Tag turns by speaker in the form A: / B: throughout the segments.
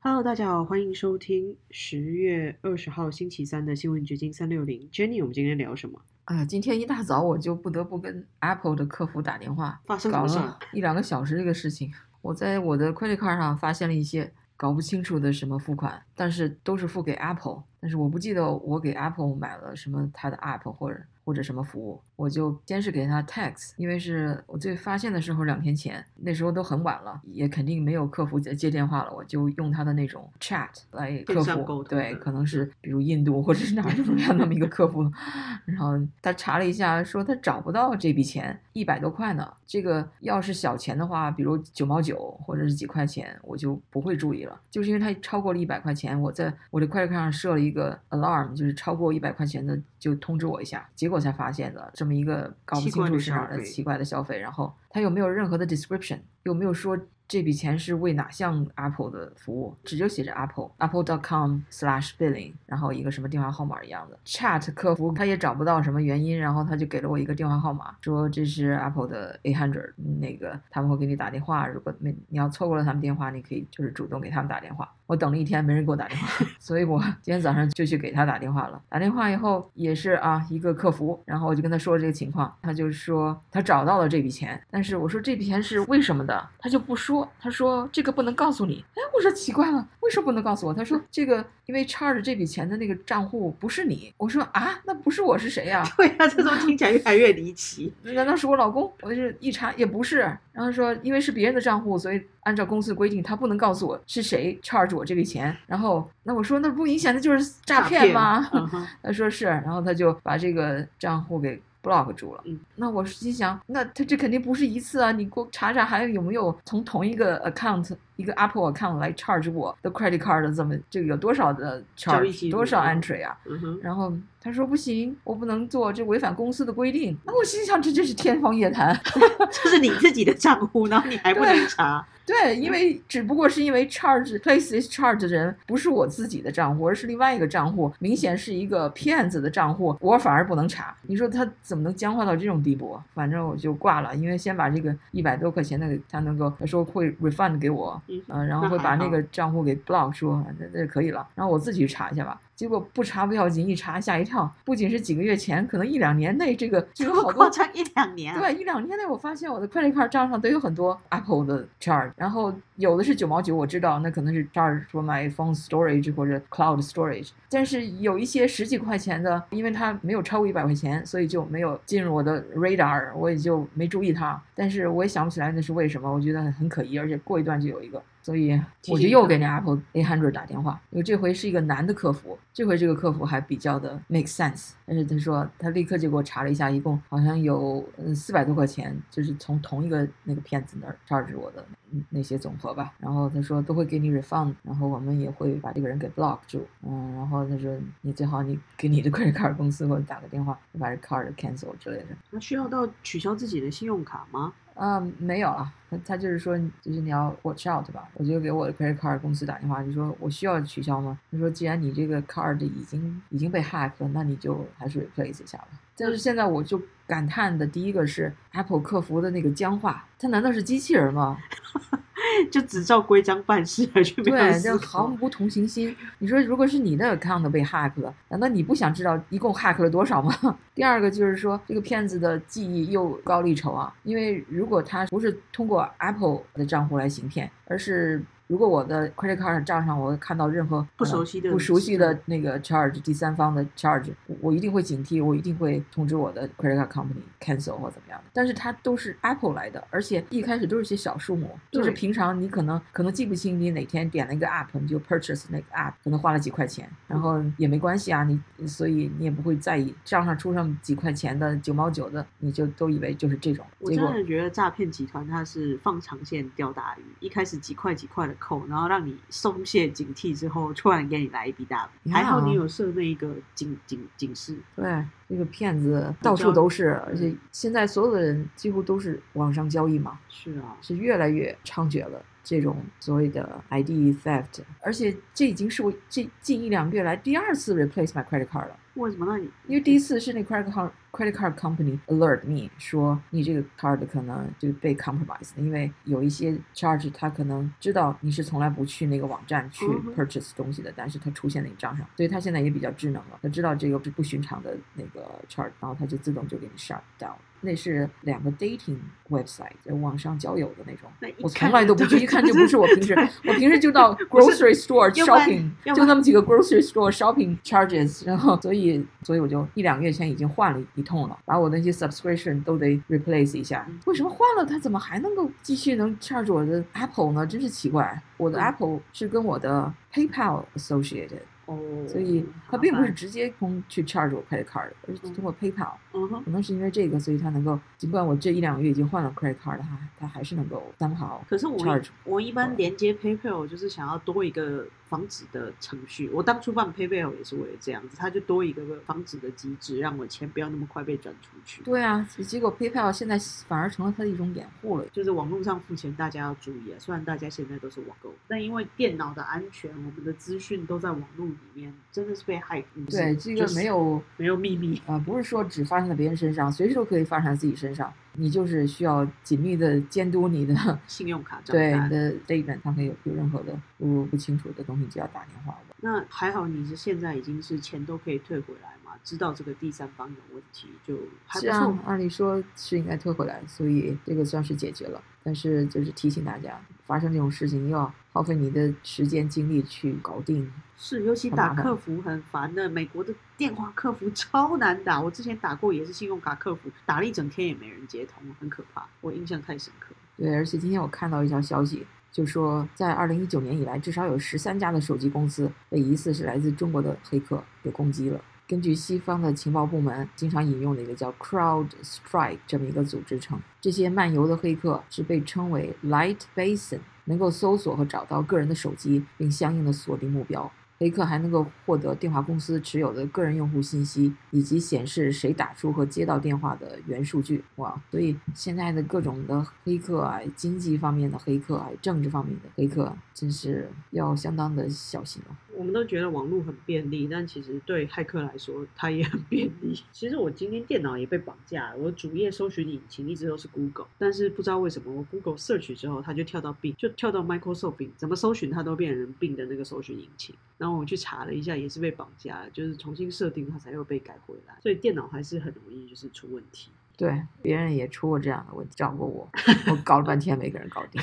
A: Hello，大家好，欢迎收听十月二十号星期三的新闻掘金三六零。Jenny，我们今天聊什么？
B: 啊，今天一大早我就不得不跟 Apple 的客服打电话，
A: 发生
B: 搞了一两个小时这个事情。我在我的 credit card 上发现了一些搞不清楚的什么付款，但是都是付给 Apple，但是我不记得我给 Apple 买了什么它的 app 或者或者什么服务，我就先是给他 text，因为是我最发现的时候两天前，那时候都很晚了，也肯定没有客服接接电话了，我就用他的那种 chat 来客服，对，可能是比如印度或者是哪儿这种样那么一个客服，然后他查了一下，说他找不到这笔钱，一百多块呢。这个要是小钱的话，比如九毛九或者是几块钱，我就不会注意了。就是因为他超过了一百块钱，我在我的 credit card 上设了一个 alarm，就是超过一百块钱的就通知我一下。结果才发现的这么一个搞不清楚是哪儿的奇怪的消费，然后它又没有任何的 description，有没有说这笔钱是为哪项 Apple 的服务，只就写着 Apple Apple.com slash billing，然后一个什么电话号码一样的 Chat 客服他也找不到什么原因，然后他就给了我一个电话号码，说这是 Apple 的 A hundred，那个他们会给你打电话，如果没你要错过了他们电话，你可以就是主动给他们打电话。我等了一天没人给我打电话，所以我今天早上就去给他打电话了。打电话以后也是啊一个客服，然后我就跟他说这个情况，他就说他找到了这笔钱，但是我说这笔钱是为什么的，他就不说，他说这个不能告诉你。哎，我说奇怪了，为什么不能告诉我？他说这个因为 charge 这笔钱的那个账户不是你。我说啊，那不是我是谁呀、
A: 对啊，这种听起来越来越离奇。
B: 难道是我老公？我就是一查也不是，然后说因为是别人的账户，所以按照公司的规定，他不能告诉我是谁 charge 我这笔钱。然后那我说那不明显的就是诈骗吗？他说是，然后他就把这个账户给 block 住了。
A: 嗯，
B: 那我心想，那他这肯定不是一次啊，你给我查查还有没有从同一个 account 一个 Apple account 来 charge 我的 credit card 的这么这个有多少的 charge 多少
A: 嗯
B: entry 啊？
A: 嗯哼，
B: 然后他说不行，我不能做，这违反公司的规定。那我心想，这真是天方夜谭。
A: 这是你自己的账户，然后你还不能查。
B: 对，因为只不过是因为 charge place is charge 的人不是我自己的账户，而是另外一个账户，明显是一个骗子的账户，我反而不能查。你说他怎么能僵化到这种地步？反正我就挂了，因为先把这个一百多块钱的他能够他说会 refund 给我，
A: 嗯
B: 呃，然后会把那个账户给 block 住那那可以了，然后我自己去查一下吧。结果不查不要紧，一查吓一跳，不仅是几个月前，可能一两年内这个
A: 就
B: 有好多
A: 一两年啊？
B: 对，一两年内我发现我的 credit card 账上都有很多 Apple 的 charge，然后有的是九毛九，我知道那可能是 charge for my phone storage 或者 cloud storage，但是有一些十几块钱的，因为它没有超过一百块钱，所以就没有进入我的 radar，我也就没注意它。但是我也想不起来那是为什么，我觉得很很可疑，而且过一段就有一个。所以我就又给那 Apple A hundred 打电话，因为这回是一个男的客服，这回这个客服还比较的 make sense。但是他说他立刻就给我查了一下，一共好像有嗯四百多块钱，就是从同一个那个骗子那儿 charge 我的嗯那些总和吧。然后他说都会给你 refund，然后我们也会把这个人给 block 住。嗯，然后他说你最好你给你的 credit card 公司或者打个电话，把这 card cancel 之类的。
A: 那需要到取消自己的信用卡吗？
B: 啊、没有啊，他他就是说，就是你要 watch out 吧。我就给我的 credit card 公司打电话，就说我需要取消吗？他说，既然你这个 card 已经已经被 hack 了，那你就还是 replace 一下吧。但是现在我就感叹的第一个是 Apple 客服的那个僵化，他难道是机器人吗？
A: 就只照规章办事，而却没有
B: 对，
A: 思
B: 这毫无同情心。你说，如果是你的 account 被 hack 了，难道你不想知道一共 hack 了多少吗？第二个就是说，这个骗子的技艺又高了一筹啊，因为如果他不是通过 Apple 的账户来行骗，而是如果我的 credit card 账上我看到任何
A: 不熟悉的
B: 不熟悉的那个 charge，第三方的 charge，我我一定会警惕，我一定会通知我的 credit card company cancel 或怎么样的。但是它都是 Apple 来的，而且一开始都是些小数目，就是平常你可能可能记不清你哪天点了一个 app，你就 purchase 那个 app，可能花了几块钱，然后也没关系啊，你所以你也不会在意账上出上几块钱的九毛九的，你就都以为就是这种，
A: 我真的觉得诈骗集团它是放长线钓大鱼，一开始几块几块的扣，然后让你松懈警惕之后，突然给你来一笔大笔。还好你有设那一个警警警示，
B: 对，那个骗子到处都是，而且现在所有的人几乎都是网上交易嘛，
A: 是啊，
B: 是越来越猖獗了。这种所谓的 ID theft，而且这已经是我这近一两个月来第二次 replace my credit card 了。
A: 为什么？呢你
B: 因为第一次是那 credit card credit card company alert me 说你这个 card 可能就被 compromised，因为有一些 charge 他可能知道你是从来不去那个网站去 purchase 东西的，但是它出现在你账上，所以他现在也比较智能了，他知道这个是不寻常的那个 charge，然后他就自动就给你 shut down。那是两个 dating website，在网上交友的那种。我从来都不去，一看就不是我平时。我平时就到 grocery store shopping，就那么几个 grocery store shopping charges，然后所以所以我就一两个月前已经换了一通了，把我那些 subscription 都得 replace 一下。为什么换了它怎么还能够继续能 charge 我的 Apple 呢？真是奇怪。我的 Apple 是跟我的 PayPal associated。
A: 哦，
B: 所以它并不是直接通去 charge 我 credit card，而是通过 PayPal。
A: 嗯哼，
B: 可能是因为这个，所以它能够，尽管我这一两个月已经换了 credit card，它它还是能够担保。
A: 可是我我一般连接 PayPal 就是想要多一个。防止的程序，我当初办 PayPal 也是为了这样子，它就多一个防止的机制，让我钱不要那么快被转出去。
B: 对啊，结果 PayPal 现在反而成了它的一种掩护了。
A: 就是网络上付钱，大家要注意啊！虽然大家现在都是网购，但因为电脑的安全，我们的资讯都在网络里面，真的是被害。
B: 对，这个没有
A: 没有秘密
B: 啊，不是说只发生在别人身上，随时都可以发生在自己身上。你就是需要紧密的监督你的
A: 信用卡
B: 对你的 statement，它可以有有任何的不不清楚的东西，就要打电话问。
A: 那还好，你是现在已经是钱都可以退回来嘛？知道这个第三方有问题，就还不错。
B: 按理说是应该退回来，所以这个算是解决了。但是就是提醒大家，发生这种事情要耗费你的时间精力去搞定。
A: 是，尤其打客服很烦的。美国的电话客服 超难打，我之前打过也是信用卡客服，打了一整天也没人接通，很可怕。我印象太深刻。
B: 对，而且今天我看到一条消息，就说在二零一九年以来，至少有十三家的手机公司被疑似是来自中国的黑客给攻击了。根据西方的情报部门经常引用的一个叫 Crowd Strike 这么一个组织称，这些漫游的黑客是被称为 Light Basin，能够搜索和找到个人的手机，并相应的锁定目标。黑客还能够获得电话公司持有的个人用户信息，以及显示谁打出和接到电话的原数据。哇，所以现在的各种的黑客啊，经济方面的黑客啊，政治方面的黑客，真是要相当的小心了。
A: 我们都觉得网络很便利，但其实对骇客来说，它也很便利。其实我今天电脑也被绑架了，我主页搜寻引擎一直都是 Google，但是不知道为什么我 Google search 之后，它就跳到 Bing，就跳到 Microsoft Bing，怎么搜寻它都变成 Bing 的那个搜寻引擎。然后我去查了一下，也是被绑架了，就是重新设定它才又被改回来，所以电脑还是很容易就是出问题。
B: 对，别人也出过这样的问题，找过我，我搞了半天没给人搞定。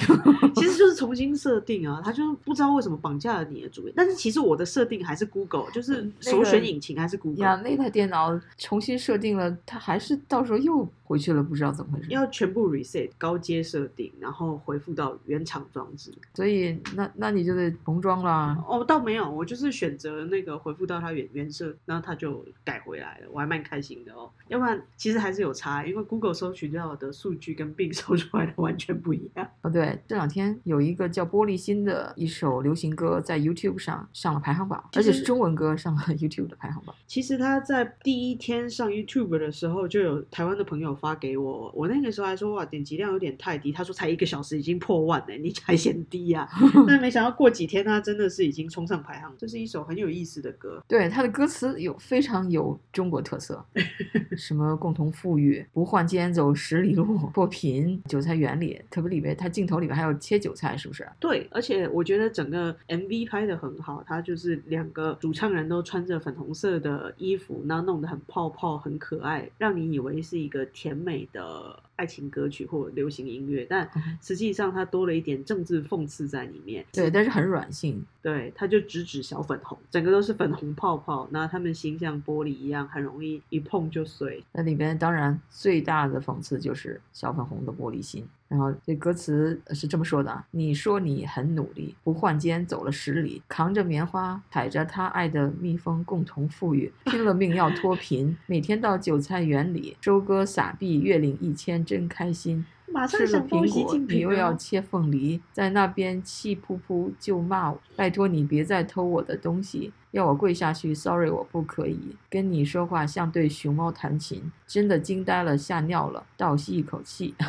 A: 其实就是重新设定啊，他就不知道为什么绑架了你的主意，但是其实我的设定还是 Google，就是首选引擎还是 Google。
B: 呀，那台电脑重新设定了，它还是到时候又。回去了，不知道怎么回事。
A: 要全部 reset 高阶设定，然后回复到原厂装置。
B: 所以那那你就得重装啦。
A: 哦，倒没有，我就是选择那个回复到它原原设，然后它就改回来了，我还蛮开心的哦。要不然其实还是有差，因为 Google 搜取到的数据跟 Bing 搜出来的完全不一样。
B: 哦，对，这两天有一个叫玻璃心的一首流行歌在 YouTube 上上了排行榜，而且是中文歌上了 YouTube 的排行榜。
A: 其实他在第一天上 YouTube 的时候，就有台湾的朋友。发给我，我那个时候还说哇，点击量有点太低。他说才一个小时已经破万了，你还嫌低呀？但没想到过几天，他真的是已经冲上排行。这是一首很有意思的歌，
B: 对他的歌词有非常有中国特色，什么共同富裕、不换肩走十里路、脱贫、韭菜园里，特别里边他镜头里边还有切韭菜，是不是？
A: 对，而且我觉得整个 MV 拍的很好，他就是两个主唱人都穿着粉红色的衣服，然后弄得很泡泡、很可爱，让你以为是一个。甜美的爱情歌曲或流行音乐，但实际上它多了一点政治讽刺在里面。
B: 对，但是很软性。
A: 对，它就直指小粉红，整个都是粉红泡泡，那他们心像玻璃一样，很容易一碰就碎。
B: 那里边当然最大的讽刺就是小粉红的玻璃心。然后这歌词是这么说的：你说你很努力，不换肩走了十里，扛着棉花，踩着他爱的蜜蜂，共同富裕，拼了命要脱贫，每天到韭菜园里收割撒币，月领一千真开心。吃了苹果，你又要切凤梨，在那边气扑扑就骂我，拜托你别再偷我的东西。要我跪下去，sorry，我不可以跟你说话，像对熊猫弹琴，真的惊呆了，吓尿了，倒吸一口气。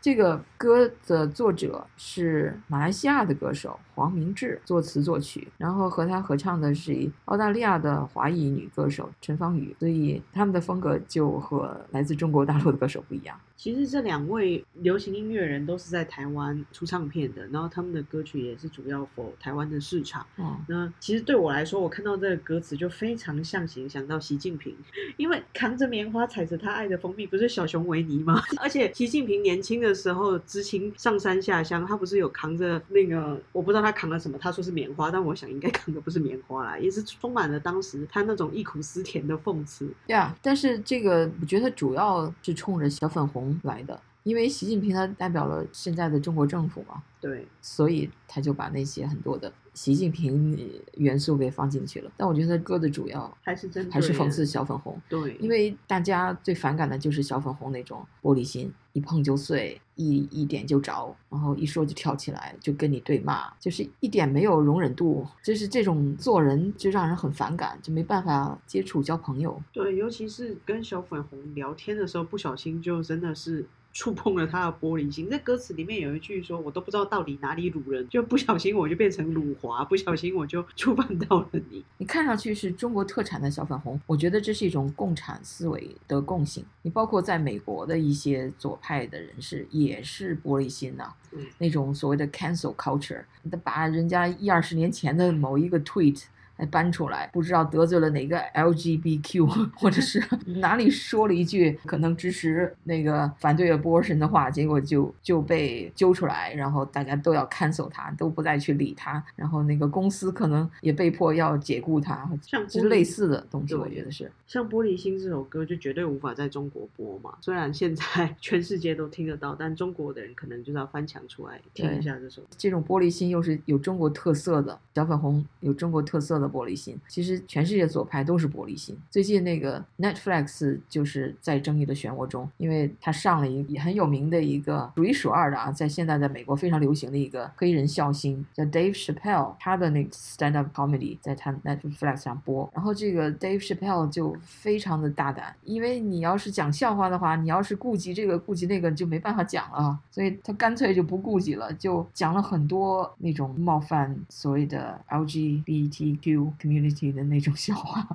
B: 这个歌的作者是马来西亚的歌手黄明志，作词作曲，然后和他合唱的是澳大利亚的华裔女歌手陈芳宇，所以他们的风格就和来自中国大陆的歌手不一样。
A: 其实这两位流行音乐人都是在台湾出唱片的，然后他们的歌曲也是主要否台湾的市场。
B: 嗯，
A: 那其实对我来说，我看到这个歌词就非常象形想到习近平，因为扛着棉花踩着他爱的蜂蜜，不是小熊维尼吗？而且习近平年轻的时候知青上山下乡，他不是有扛着那个，我不知道他扛了什么，他说是棉花，但我想应该扛的不是棉花啦，也是充满了当时他那种忆苦思甜的讽刺。
B: 对啊，但是这个我觉得主要是冲着小粉红来的，因为习近平他代表了现在的中国政府嘛，
A: 对，
B: 所以他就把那些很多的习近平元素给放进去了。但我觉得歌的主要
A: 还是针对
B: 还是讽刺小粉红，
A: 对，
B: 因为大家最反感的就是小粉红那种玻璃心，一碰就碎，一一点就着，然后一说就跳起来，就跟你对骂，就是一点没有容忍度，就是这种做人就让人很反感，就没办法接触交朋友。
A: 对，尤其是跟小粉红聊天的时候，不小心就真的是触碰了他的玻璃心。在歌词里面有一句说：“我都不知道到底哪里辱人，就不小心我就变成辱华，不小心我就触犯到了你。
B: 你看上去是中国特产的小粉红，我觉得这是一种共产思维的共性。你包括在美国的一些左派的人士也是玻璃心呐、
A: 嗯
B: 那种所谓的 cancel culture，他把人家一二十年前的某一个 tweet 还搬出来，不知道得罪了哪个 LGBTQ，或者是 哪里说了一句可能支持那个反对 abortion 的话，结果就就被揪出来，然后大家都要 cancel 他，都不再去理他，然后那个公司可能也被迫要解雇他，
A: 像
B: 就是类似的东西，我觉得是。
A: 像《玻璃心》这首歌就绝对无法在中国播嘛。虽然现在 全世界都听得到，但中国的人可能就是要翻墙出来听一下这首。
B: 这种玻璃心又是有中国特色的，小粉红有中国特色的玻璃心。其实全世界左派都是玻璃心。最近那个 Netflix 就是在争议的漩涡中，因为他上了一个很有名的一个数一数二的啊，在现在在美国非常流行的一个黑人笑星，叫 Dave Chappelle，他的那个 stand up comedy 在他 Netflix 上播。然后这个 Dave Chappelle 就非常的大胆，因为你要是讲笑话的话，你要是顾及这个顾及那个，就没办法讲了啊，所以他干脆就不顾及了，就讲了很多那种冒犯所谓的 LGBTQ community 的那种笑话。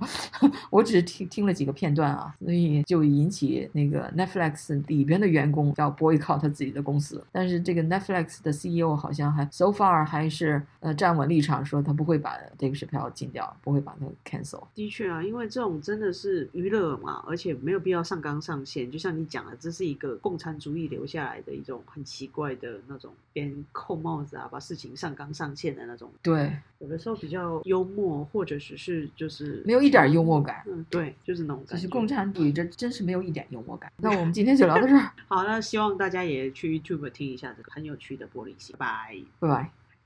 B: 我只是听听了几个片段啊，所以就引起那个 Netflix 里边的员工要 boycott 他自己的公司。但是这个 Netflix 的 CEO 好像还 so far 还是呃站稳立场，说他不会把 Dave Chappelle 禁掉，不会把它 cancel。
A: 的确啊，因为这种真的是娱乐嘛，而且没有必要上纲上线。就像你讲的，这是一个共产主义留下来的一种很奇怪的那种别人扣帽子啊，把事情上纲上线的那种。
B: 对，
A: 有的时候比较幽默，或者只是就是
B: 没有一点幽默感。
A: 嗯，对，就是那种感觉。
B: 就是共产主义，这真是没有一点幽默感。那我们今天就聊到这儿，
A: 好，那希望大家也去 YouTube 听一下这个很有趣的玻璃心。拜拜。
B: 拜拜。